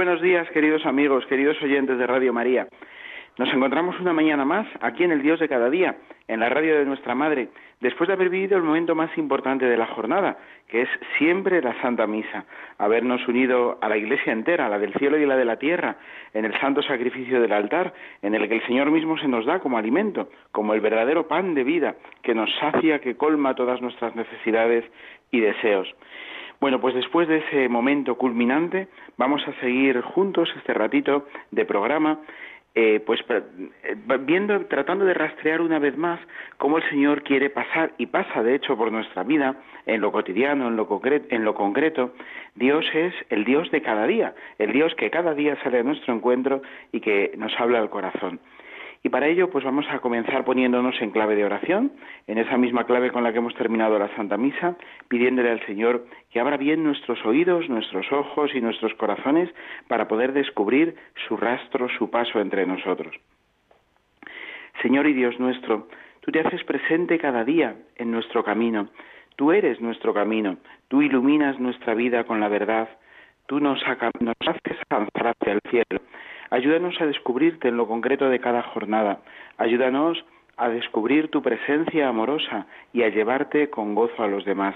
Buenos días, queridos amigos, queridos oyentes de Radio María. Nos encontramos una mañana más aquí en el Dios de cada día, en la radio de nuestra Madre, después de haber vivido el momento más importante de la jornada, que es siempre la Santa Misa, habernos unido a la Iglesia entera, la del cielo y la de la tierra, en el santo sacrificio del altar, en el que el Señor mismo se nos da como alimento, como el verdadero pan de vida, que nos sacia, que colma todas nuestras necesidades y deseos. Bueno, pues después de ese momento culminante, vamos a seguir juntos este ratito de programa, eh, pues eh, viendo, tratando de rastrear una vez más cómo el Señor quiere pasar y pasa de hecho por nuestra vida, en lo cotidiano, en lo, en lo concreto. Dios es el Dios de cada día, el Dios que cada día sale a nuestro encuentro y que nos habla al corazón. Y para ello, pues vamos a comenzar poniéndonos en clave de oración, en esa misma clave con la que hemos terminado la Santa Misa, pidiéndole al Señor que abra bien nuestros oídos, nuestros ojos y nuestros corazones para poder descubrir su rastro, su paso entre nosotros. Señor y Dios nuestro, tú te haces presente cada día en nuestro camino. Tú eres nuestro camino, tú iluminas nuestra vida con la verdad, tú nos, nos haces avanzar hacia el cielo. Ayúdanos a descubrirte en lo concreto de cada jornada. Ayúdanos a descubrir tu presencia amorosa y a llevarte con gozo a los demás.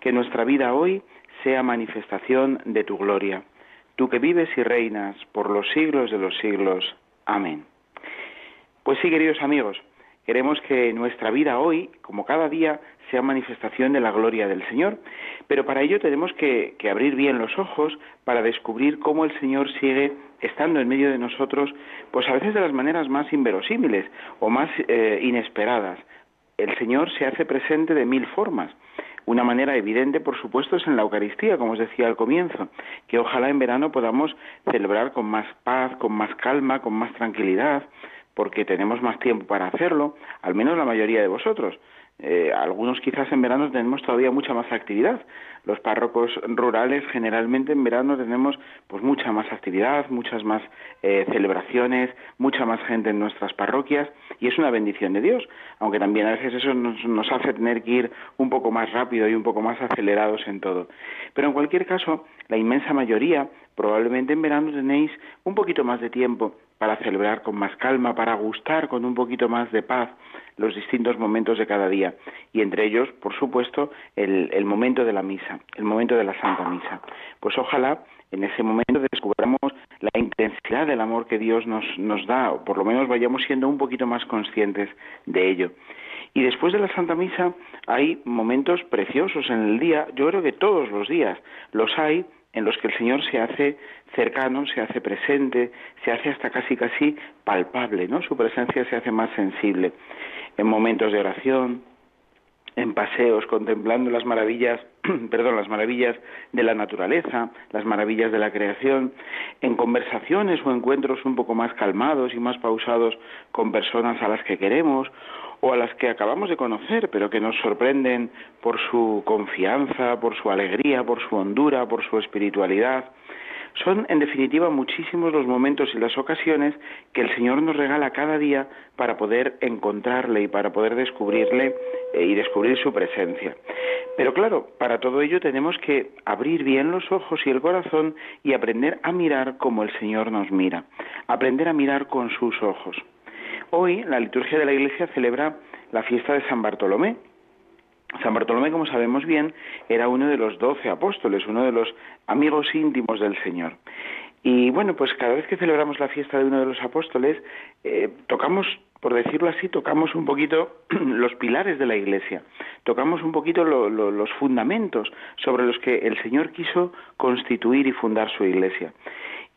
Que nuestra vida hoy sea manifestación de tu gloria. Tú que vives y reinas por los siglos de los siglos. Amén. Pues sí, queridos amigos, queremos que nuestra vida hoy, como cada día, sea manifestación de la gloria del Señor. Pero para ello tenemos que, abrir bien los ojos para descubrir cómo el Señor sigue estando en medio de nosotros, pues a veces de las maneras más inverosímiles o más eh, inesperadas. El Señor se hace presente de mil formas. Una manera evidente, por supuesto, es en la Eucaristía, como os decía al comienzo, que ojalá en verano podamos celebrar con más paz, con más calma, con más tranquilidad, porque tenemos más tiempo para hacerlo, al menos la mayoría de vosotros. Eh, algunos quizás en verano tenemos todavía mucha más actividad. Los párrocos rurales generalmente en verano tenemos pues mucha más actividad, muchas más eh, celebraciones, mucha más gente en nuestras parroquias y es una bendición de Dios, aunque también a veces eso nos, nos hace tener que ir un poco más rápido y un poco más acelerados en todo. Pero en cualquier caso, la inmensa mayoría probablemente en verano tenéis un poquito más de tiempo para celebrar con más calma, para gustar con un poquito más de paz los distintos momentos de cada día y entre ellos, por supuesto, el, momento de la misa, el momento de la Santa Misa. Pues ojalá en ese momento descubramos la intensidad del amor que Dios nos, nos da, o por lo menos vayamos siendo un poquito más conscientes de ello. Y después de la Santa Misa hay momentos preciosos en el día, yo creo que todos los días los hay en los que el Señor se hace cercano, se hace presente, se hace hasta casi casi palpable, ¿no? Su presencia se hace más sensible en momentos de oración, en paseos contemplando las maravillas, perdón, las maravillas de la naturaleza, las maravillas de la creación, en conversaciones o encuentros un poco más calmados y más pausados con personas a las que queremos o a las que acabamos de conocer, pero que nos sorprenden por su confianza, por su alegría, por su hondura, por su espiritualidad. Son, en definitiva, muchísimos los momentos y las ocasiones que el Señor nos regala cada día para poder encontrarle y para poder descubrirle eh, y descubrir su presencia. Pero claro, para todo ello tenemos que abrir bien los ojos y el corazón y aprender a mirar como el Señor nos mira, aprender a mirar con sus ojos. Hoy la liturgia de la Iglesia celebra la fiesta de San Bartolomé, San Bartolomé, como sabemos bien, era uno de los doce apóstoles, uno de los amigos íntimos del Señor. Y bueno, pues cada vez que celebramos la fiesta de uno de los apóstoles, eh, tocamos, por decirlo así, tocamos un poquito los pilares de la Iglesia, tocamos un poquito los fundamentos sobre los que el Señor quiso constituir y fundar su Iglesia.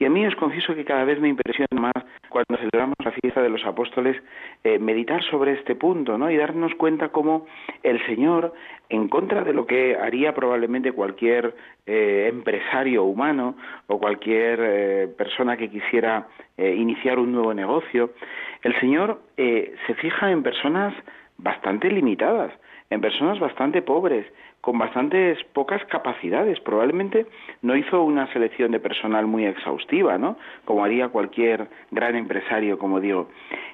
Y a mí os confieso que cada vez me impresiona más cuando celebramos la fiesta de los apóstoles eh, meditar sobre este punto, ¿no? Y darnos cuenta cómo el Señor, en contra de lo que haría probablemente cualquier eh, empresario humano o cualquier eh, persona que quisiera iniciar un nuevo negocio, el Señor se fija en personas bastante limitadas, en personas bastante pobres, con bastantes pocas capacidades. Probablemente no hizo una selección de personal muy exhaustiva, ¿no? Como haría cualquier gran empresario, como digo.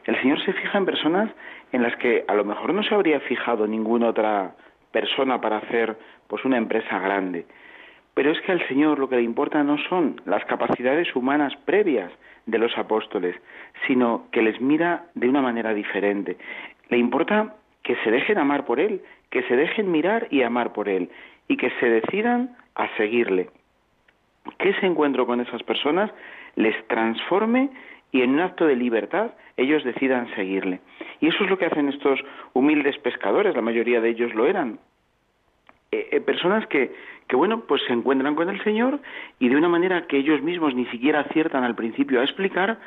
El Señor se fija en personas en las que a lo mejor no se habría fijado ninguna otra persona para hacer pues una empresa grande. Pero es que al Señor lo que le importa no son las capacidades humanas previas de los apóstoles, sino que les mira de una manera diferente. Le importa que se dejen amar por Él, que se dejen mirar y amar por Él, y que se decidan a seguirle. Que ese encuentro con esas personas les transforme y en un acto de libertad ellos decidan seguirle. Y eso es lo que hacen estos humildes pescadores, la mayoría de ellos lo eran. Eh, eh, personas que, que, bueno, pues se encuentran con el Señor y de una manera que ellos mismos ni siquiera aciertan al principio a explicar,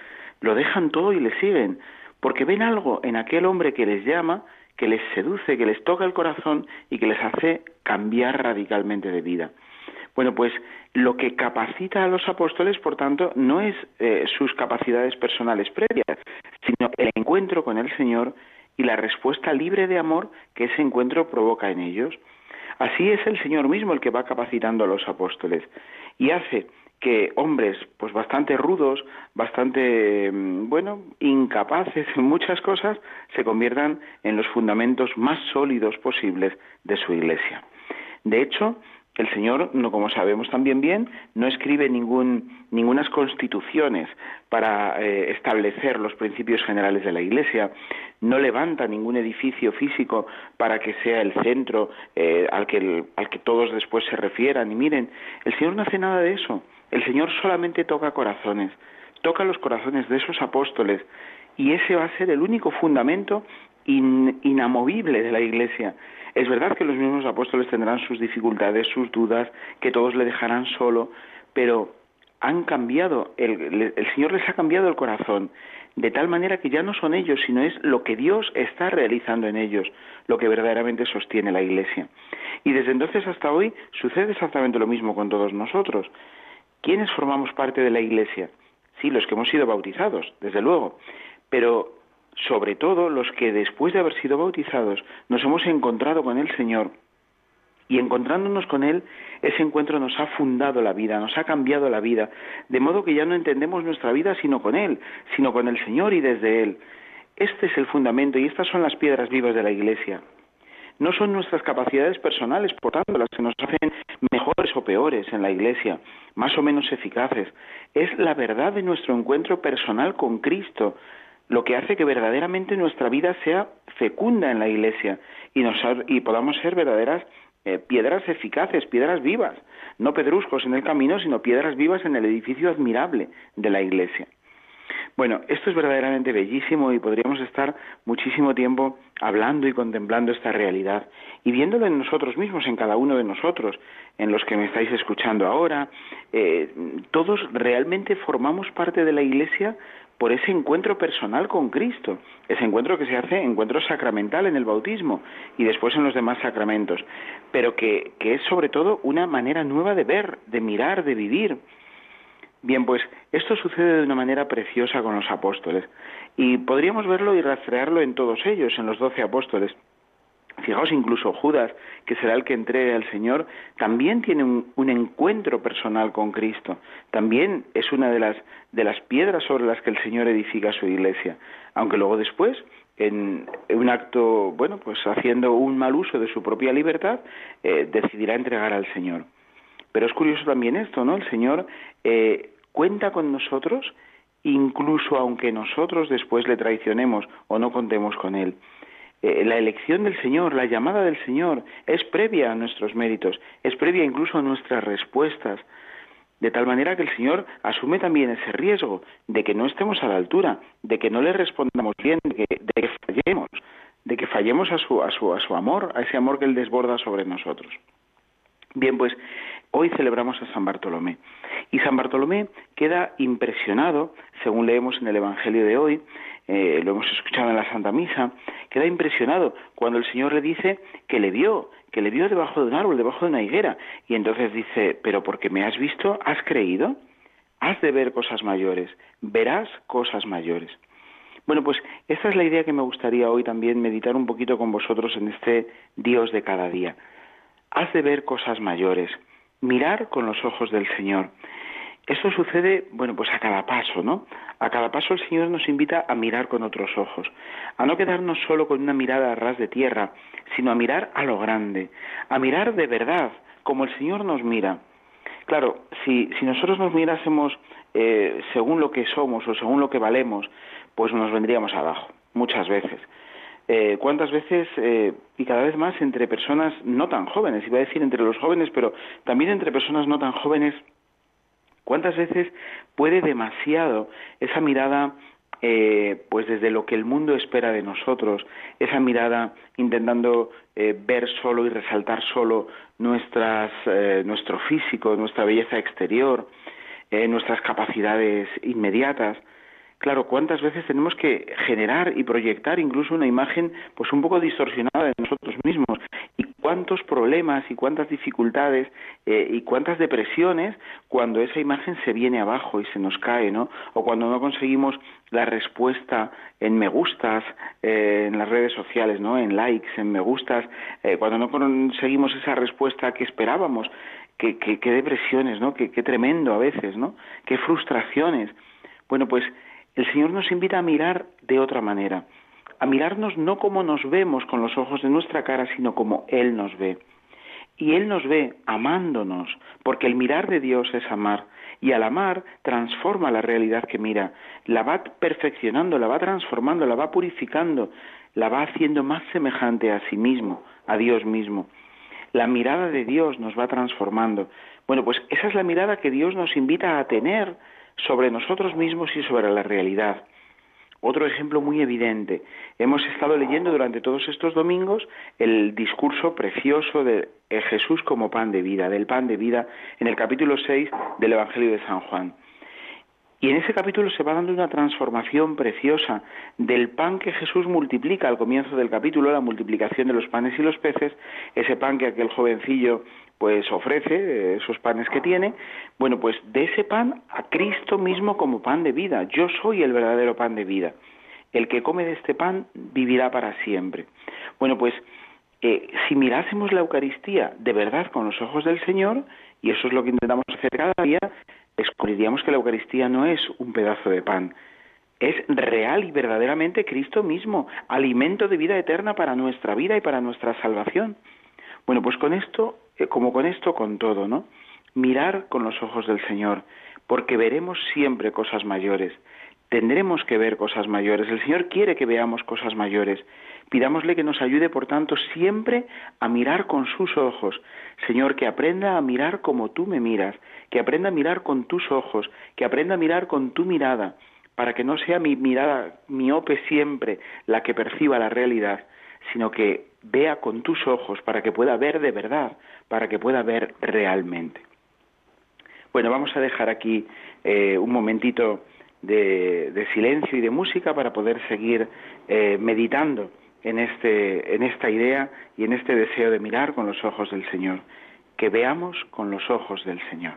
lo dejan todo y le siguen, porque ven algo en aquel hombre que les llama que les seduce, que les toca el corazón y que les hace cambiar radicalmente de vida. Bueno, pues lo que capacita a los apóstoles, por tanto, no es eh, sus capacidades personales previas, sino el encuentro con el Señor y la respuesta libre de amor que ese encuentro provoca en ellos. Así es el Señor mismo el que va capacitando a los apóstoles y hace que hombres pues bastante rudos, bastante mm, bueno, incapaces en muchas cosas, se conviertan en los fundamentos más sólidos posibles de su iglesia. De hecho, el Señor, no como sabemos también bien, no escribe ningún, ningunas constituciones para eh, establecer los principios generales de la Iglesia, no levanta ningún edificio físico para que sea el centro eh, al, que, al que todos después se refieran. Y miren, el Señor no hace nada de eso. El Señor solamente toca corazones, toca los corazones de esos apóstoles y ese va a ser el único fundamento inamovible de la Iglesia. Es verdad que los mismos apóstoles tendrán sus dificultades, sus dudas, que todos le dejarán solo, pero han cambiado, el, el Señor les ha cambiado el corazón, de tal manera que ya no son ellos, sino es lo que Dios está realizando en ellos, lo que verdaderamente sostiene la Iglesia. Y desde entonces hasta hoy sucede exactamente lo mismo con todos nosotros. ¿Quiénes formamos parte de la Iglesia? Sí, los que hemos sido bautizados, desde luego, pero sobre todo los que después de haber sido bautizados nos hemos encontrado con el Señor y encontrándonos con Él, ese encuentro nos ha fundado la vida, nos ha cambiado la vida, de modo que ya no entendemos nuestra vida sino con Él, sino con el Señor y desde Él. Este es el fundamento y estas son las piedras vivas de la Iglesia. No son nuestras capacidades personales, por tanto, las que nos hacen mejores o peores en la Iglesia, más o menos eficaces. Es la verdad de nuestro encuentro personal con Cristo, lo que hace que verdaderamente nuestra vida sea fecunda en la Iglesia y, nos, y podamos ser verdaderas eh, piedras eficaces, piedras vivas, no pedruscos en el camino, sino piedras vivas en el edificio admirable de la Iglesia. Bueno, esto es verdaderamente bellísimo y podríamos estar muchísimo tiempo hablando y contemplando esta realidad y viéndolo en nosotros mismos, en cada uno de nosotros, en los que me estáis escuchando ahora. Eh, todos realmente formamos parte de la Iglesia por ese encuentro personal con Cristo, ese encuentro que se hace, encuentro sacramental en el bautismo y después en los demás sacramentos, pero que, que es sobre todo una manera nueva de ver, de mirar, de vivir, Bien, pues esto sucede de una manera preciosa con los apóstoles y podríamos verlo y rastrearlo en todos ellos, en los doce apóstoles. Fijaos, incluso Judas, que será el que entregue al Señor, también tiene un, encuentro personal con Cristo. También es una de las, de las piedras sobre las que el Señor edifica su iglesia. Aunque luego después, en, un acto, bueno, pues haciendo un mal uso de su propia libertad, eh, decidirá entregar al Señor. Pero es curioso también esto, ¿no? El Señor eh, cuenta con nosotros incluso aunque nosotros después le traicionemos o no contemos con Él. Eh, la elección del Señor, la llamada del Señor, es previa a nuestros méritos, es previa incluso a nuestras respuestas, de tal manera que el Señor asume también ese riesgo de que no estemos a la altura, de que no le respondamos bien, de que, de que fallemos, de que fallemos a su, a, su, a su amor, a ese amor que Él desborda sobre nosotros. Bien, pues Hoy celebramos a San Bartolomé. Y San Bartolomé queda impresionado, según leemos en el Evangelio de hoy, eh, lo hemos escuchado en la Santa Misa, queda impresionado cuando el Señor le dice que le vio, que le vio debajo de un árbol, debajo de una higuera. Y entonces dice, pero porque me has visto, has creído, has de ver cosas mayores, verás cosas mayores. Bueno, pues esta es la idea que me gustaría hoy también meditar un poquito con vosotros en este Dios de cada día. Has de ver cosas mayores mirar con los ojos del Señor. Esto sucede, bueno, pues a cada paso, ¿no? A cada paso el Señor nos invita a mirar con otros ojos, a no quedarnos solo con una mirada a ras de tierra, sino a mirar a lo grande, a mirar de verdad, como el Señor nos mira. Claro, si, si nosotros nos mirásemos eh, según lo que somos o según lo que valemos, pues nos vendríamos abajo, muchas veces. Eh, cuántas veces eh, y cada vez más entre personas no tan jóvenes, iba a decir entre los jóvenes, pero también entre personas no tan jóvenes, cuántas veces puede demasiado esa mirada eh, pues desde lo que el mundo espera de nosotros, esa mirada intentando ver solo y resaltar solo nuestras, nuestro físico, nuestra belleza exterior, nuestras capacidades inmediatas, Claro, ¿cuántas veces tenemos que generar y proyectar incluso una imagen pues un poco distorsionada de nosotros mismos? Y cuántos problemas y cuántas dificultades eh, y cuántas depresiones cuando esa imagen se viene abajo y se nos cae, ¿no? O cuando no conseguimos la respuesta en me gustas eh, en las redes sociales, ¿no? En likes, en me gustas, eh, cuando no conseguimos esa respuesta que esperábamos, qué, depresiones, ¿no? Qué, qué tremendo a veces, ¿no? Qué frustraciones. Bueno, pues el Señor nos invita a mirar de otra manera, a mirarnos no como nos vemos con los ojos de nuestra cara, sino como Él nos ve. Y Él nos ve amándonos, porque el mirar de Dios es amar, y al amar transforma la realidad que mira, la va perfeccionando, la va transformando, la va purificando, la va haciendo más semejante a sí mismo, a Dios mismo. La mirada de Dios nos va transformando. Bueno, pues esa es la mirada que Dios nos invita a tener sobre nosotros mismos y sobre la realidad. Otro ejemplo muy evidente. Hemos estado leyendo durante todos estos domingos el discurso precioso de Jesús como pan de vida, del pan de vida, en el capítulo 6 del Evangelio de San Juan. Y en ese capítulo se va dando una transformación preciosa del pan que Jesús multiplica al comienzo del capítulo, la multiplicación de los panes y los peces, ese pan que aquel jovencillo pues ofrece, esos panes que tiene, bueno, pues de ese pan a Cristo mismo como pan de vida. Yo soy el verdadero pan de vida. El que come de este pan vivirá para siempre. Bueno, pues eh, si mirásemos la Eucaristía de verdad con los ojos del Señor, y eso es lo que intentamos hacer cada día, descubriríamos que la Eucaristía no es un pedazo de pan, es real y verdaderamente Cristo mismo, alimento de vida eterna para nuestra vida y para nuestra salvación. Bueno, pues con esto, eh, como con esto, con todo, ¿no? Mirar con los ojos del Señor, porque veremos siempre cosas mayores. Tendremos que ver cosas mayores. El Señor quiere que veamos cosas mayores. Pidámosle que nos ayude, por tanto, siempre a mirar con sus ojos. Señor, que aprenda a mirar como tú me miras, que aprenda a mirar con tus ojos, que aprenda a mirar con tu mirada, para que no sea mi mirada miope siempre la que perciba la realidad, sino que vea con tus ojos, para que pueda ver de verdad, para que pueda ver realmente. Bueno, vamos a dejar aquí eh, un momentito de, silencio y de música para poder seguir eh, meditando en, este, en esta idea y en este deseo de mirar con los ojos del Señor, que veamos con los ojos del Señor.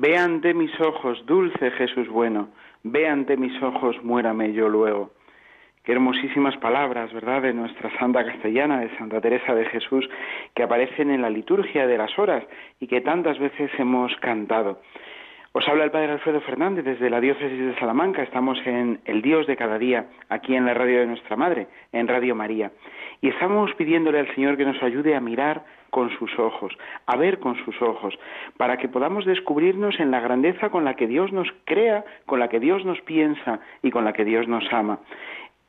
Ve ante mis ojos, dulce Jesús bueno, ve ante mis ojos, muérame yo luego. Qué hermosísimas palabras, ¿verdad?, de nuestra santa castellana, de Santa Teresa de Jesús, que aparecen en la liturgia de las horas y que tantas veces hemos cantado. Os habla el Padre Alfredo Fernández desde la Diócesis de Salamanca. Estamos en El Dios de cada día, aquí en la radio de nuestra Madre, en Radio María. Y estamos pidiéndole al Señor que nos ayude a mirar con sus ojos, a ver con sus ojos, para que podamos descubrirnos en la grandeza con la que Dios nos crea, con la que Dios nos piensa y con la que Dios nos ama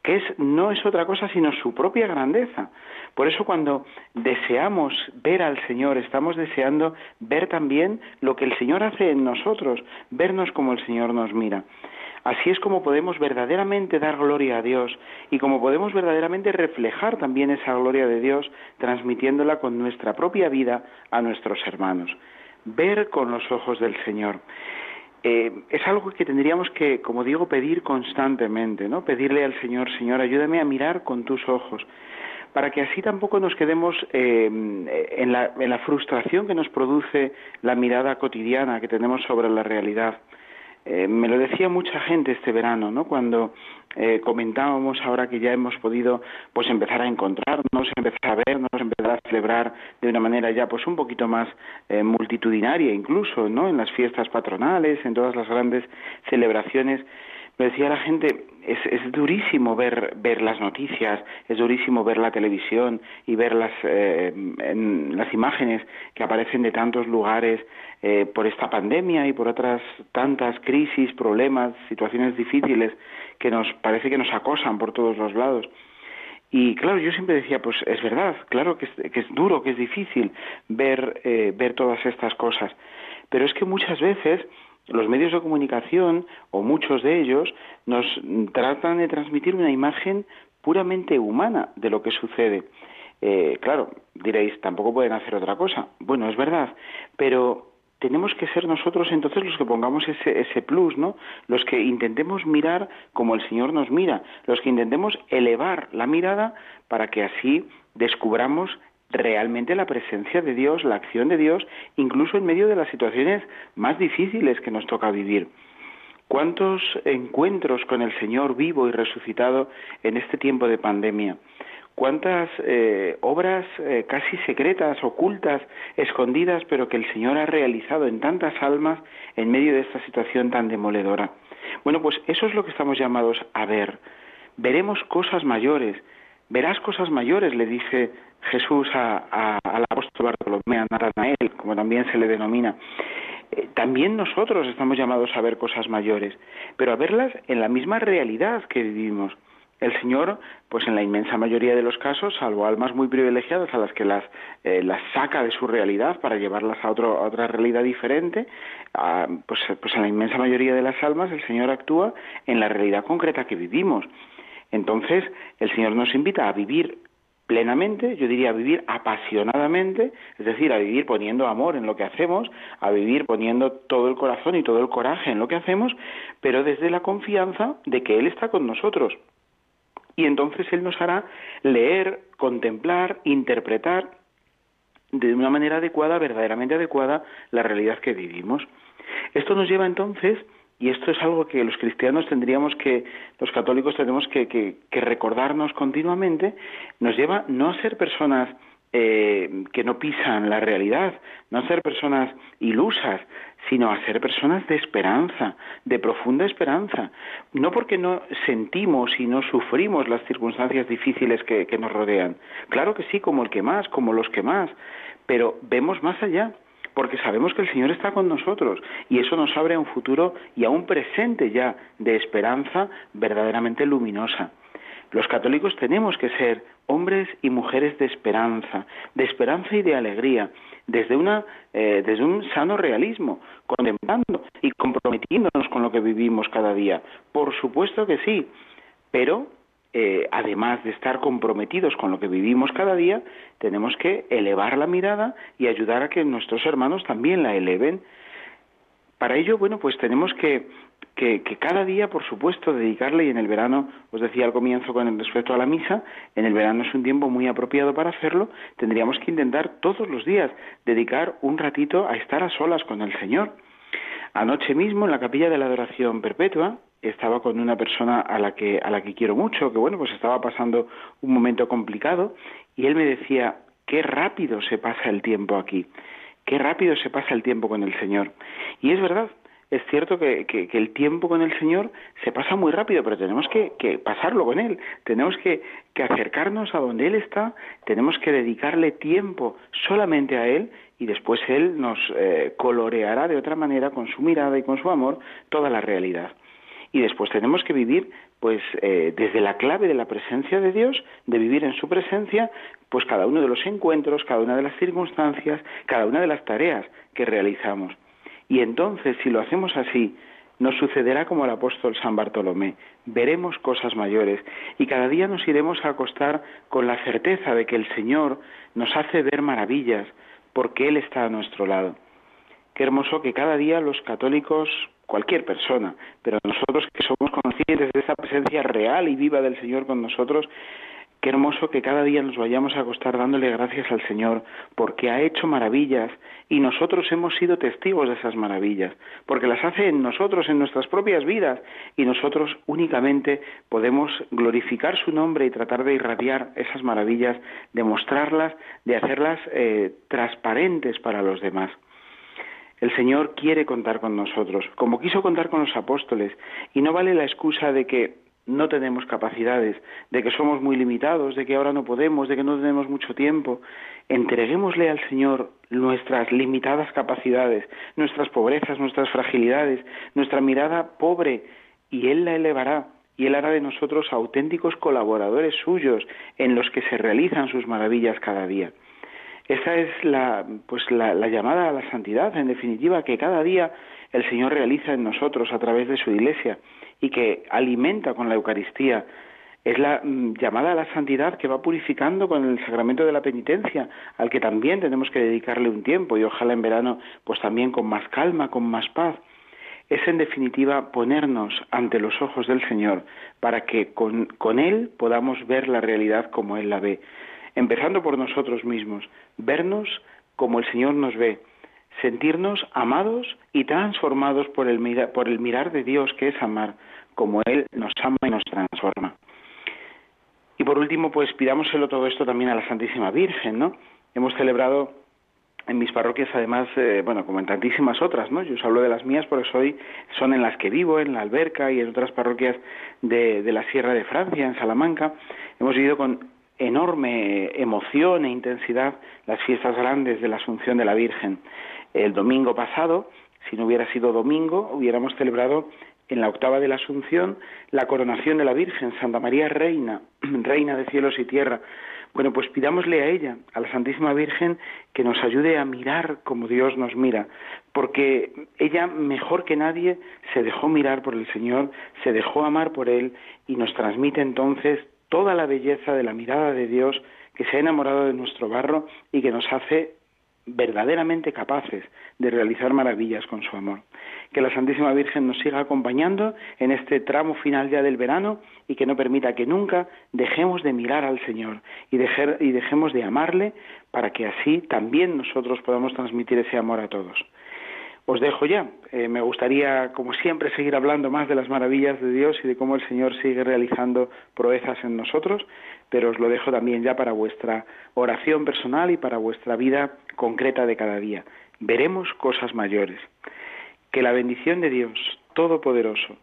que es, no es otra cosa sino su propia grandeza. Por eso cuando deseamos ver al Señor, estamos deseando ver también lo que el Señor hace en nosotros, vernos como el Señor nos mira. Así es como podemos verdaderamente dar gloria a Dios y como podemos verdaderamente reflejar también esa gloria de Dios transmitiéndola con nuestra propia vida a nuestros hermanos. Ver con los ojos del Señor. Eh, es algo que tendríamos que, como digo, pedir constantemente, ¿no? Pedirle al Señor, Señor, ayúdame a mirar con tus ojos, para que así tampoco nos quedemos eh, en, la, en la frustración que nos produce la mirada cotidiana que tenemos sobre la realidad. Eh, me lo decía mucha gente este verano, ¿no? Cuando eh, comentábamos ahora que ya hemos podido, pues empezar a encontrarnos, empezar a vernos, empezar a celebrar de una manera ya, pues un poquito más eh, multitudinaria, incluso, ¿no? En las fiestas patronales, en todas las grandes celebraciones. Me decía la gente, es, es durísimo ver, ver las noticias, es durísimo ver la televisión y ver las, eh, las imágenes que aparecen de tantos lugares eh, por esta pandemia y por otras tantas crisis, problemas, situaciones difíciles que nos parece que nos acosan por todos los lados. Y claro, yo siempre decía, pues es verdad, claro que es, que es duro, que es difícil ver, eh, ver todas estas cosas, pero es que muchas veces los medios de comunicación, o muchos de ellos, nos tratan de transmitir una imagen puramente humana de lo que sucede. Eh, claro, diréis, tampoco pueden hacer otra cosa. Bueno, es verdad, pero tenemos que ser nosotros entonces los que pongamos ese, ese plus, ¿no? Los que intentemos mirar como el Señor nos mira, los que intentemos elevar la mirada para que así descubramos realmente la presencia de Dios, la acción de Dios, incluso en medio de las situaciones más difíciles que nos toca vivir. ¿Cuántos encuentros con el Señor vivo y resucitado en este tiempo de pandemia? ¿Cuántas eh, obras eh, casi secretas, ocultas, escondidas, pero que el Señor ha realizado en tantas almas en medio de esta situación tan demoledora? Bueno, pues eso es lo que estamos llamados a ver. Veremos cosas mayores, verás cosas mayores, le dice Jesús a, al apóstol Bartolomé, a Natanael, como también se le denomina. Eh, también nosotros estamos llamados a ver cosas mayores, pero a verlas en la misma realidad que vivimos. El Señor, pues en la inmensa mayoría de los casos, salvo almas muy privilegiadas a las que las, eh, las saca de su realidad para llevarlas a, otro, a otra realidad diferente, pues, pues en la inmensa mayoría de las almas el Señor actúa en la realidad concreta que vivimos. Entonces, el Señor nos invita a vivir plenamente, yo diría vivir apasionadamente, es decir, a vivir poniendo amor en lo que hacemos, a vivir poniendo todo el corazón y todo el coraje en lo que hacemos, pero desde la confianza de que Él está con nosotros. Y entonces Él nos hará leer, contemplar, interpretar de una manera adecuada, verdaderamente adecuada, la realidad que vivimos. Esto nos lleva entonces y esto es algo que los cristianos tendríamos que, los católicos tenemos que, recordarnos continuamente, nos lleva no a ser personas eh, que no pisan la realidad, no a ser personas ilusas, sino a ser personas de esperanza, de profunda esperanza. No porque no sentimos y no sufrimos las circunstancias difíciles que nos rodean. Claro que sí, como el que más, como los que más, pero vemos más allá porque sabemos que el Señor está con nosotros y eso nos abre a un futuro y a un presente ya de esperanza verdaderamente luminosa. Los católicos tenemos que ser hombres y mujeres de esperanza, de esperanza y de alegría, desde, una, eh, desde un sano realismo, contemplando y comprometiéndonos con lo que vivimos cada día. Por supuesto que sí, pero eh, además de estar comprometidos con lo que vivimos cada día, tenemos que elevar la mirada y ayudar a que nuestros hermanos también la eleven. Para ello, bueno, pues tenemos que, que, cada día, por supuesto, dedicarle, y en el verano, os decía al comienzo con respecto a la misa, en el verano es un tiempo muy apropiado para hacerlo, tendríamos que intentar todos los días dedicar un ratito a estar a solas con el Señor Anoche mismo en la capilla de la adoración perpetua estaba con una persona a la que a la que quiero mucho, que bueno, pues estaba pasando un momento complicado y él me decía, "Qué rápido se pasa el tiempo aquí. Qué rápido se pasa el tiempo con el Señor." Y es verdad, es cierto que, que, el tiempo con el Señor se pasa muy rápido, pero tenemos que, que pasarlo con Él, tenemos que, que, acercarnos a donde Él está, tenemos que dedicarle tiempo solamente a Él y después Él nos eh, coloreará de otra manera con su mirada y con su amor toda la realidad. Y después tenemos que vivir pues eh, desde la clave de la presencia de Dios, de vivir en su presencia, pues cada uno de los encuentros, cada una de las circunstancias, cada una de las tareas que realizamos. Y entonces, si lo hacemos así, nos sucederá como al apóstol San Bartolomé. Veremos cosas mayores y cada día nos iremos a acostar con la certeza de que el Señor nos hace ver maravillas porque Él está a nuestro lado. Qué hermoso que cada día los católicos, cualquier persona, pero nosotros que somos conscientes de esa presencia real y viva del Señor con nosotros, Qué hermoso que cada día nos vayamos a acostar dándole gracias al Señor, porque ha hecho maravillas y nosotros hemos sido testigos de esas maravillas, porque las hace en nosotros, en nuestras propias vidas, y nosotros únicamente podemos glorificar su nombre y tratar de irradiar esas maravillas, de mostrarlas, de hacerlas eh, transparentes para los demás. El Señor quiere contar con nosotros, como quiso contar con los apóstoles, y no vale la excusa de que no tenemos capacidades, de que somos muy limitados, de que ahora no podemos, de que no tenemos mucho tiempo. Entreguémosle al Señor nuestras limitadas capacidades, nuestras pobrezas, nuestras fragilidades, nuestra mirada pobre, y Él la elevará y Él hará de nosotros auténticos colaboradores suyos en los que se realizan sus maravillas cada día. Esa es la, pues la, la llamada a la santidad, en definitiva, que cada día el Señor realiza en nosotros a través de su Iglesia y que alimenta con la Eucaristía. Es la mm, llamada a la santidad que va purificando con el sacramento de la penitencia, al que también tenemos que dedicarle un tiempo y ojalá en verano pues también con más calma, con más paz. Es en definitiva ponernos ante los ojos del Señor para que con Él podamos ver la realidad como Él la ve, empezando por nosotros mismos, vernos como el Señor nos ve, sentirnos amados y transformados por el, por el mirar de Dios, que es amar, como Él nos ama y nos transforma. Y por último, pues pidámoselo todo esto también a la Santísima Virgen, ¿no? Hemos celebrado en mis parroquias, además, eh, bueno, como en tantísimas otras, ¿no? Yo os hablo de las mías porque soy, son en las que vivo, en la Alberca y en otras parroquias de, de la Sierra de Francia, en Salamanca. Hemos vivido con enorme emoción e intensidad las fiestas grandes de la Asunción de la Virgen. El domingo pasado, si no hubiera sido domingo, hubiéramos celebrado en la octava de la Asunción la coronación de la Virgen, Santa María Reina, Reina de cielos y tierra. Bueno, pues pidámosle a ella, a la Santísima Virgen, que nos ayude a mirar como Dios nos mira, porque ella mejor que nadie se dejó mirar por el Señor, se dejó amar por Él y nos transmite entonces toda la belleza de la mirada de Dios que se ha enamorado de nuestro barro y que nos hace verdaderamente capaces de realizar maravillas con su amor. Que la Santísima Virgen nos siga acompañando en este tramo final ya del verano y que no permita que nunca dejemos de mirar al Señor y, y dejemos de amarle para que así también nosotros podamos transmitir ese amor a todos. Os dejo ya. Eh, me gustaría, como siempre, seguir hablando más de las maravillas de Dios y de cómo el Señor sigue realizando proezas en nosotros, pero os lo dejo también ya para vuestra oración personal y para vuestra vida concreta de cada día. Veremos cosas mayores. Que la bendición de Dios Todopoderoso,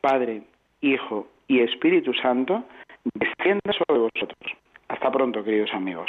Padre, Hijo y Espíritu Santo, descienda sobre vosotros. Hasta pronto, queridos amigos.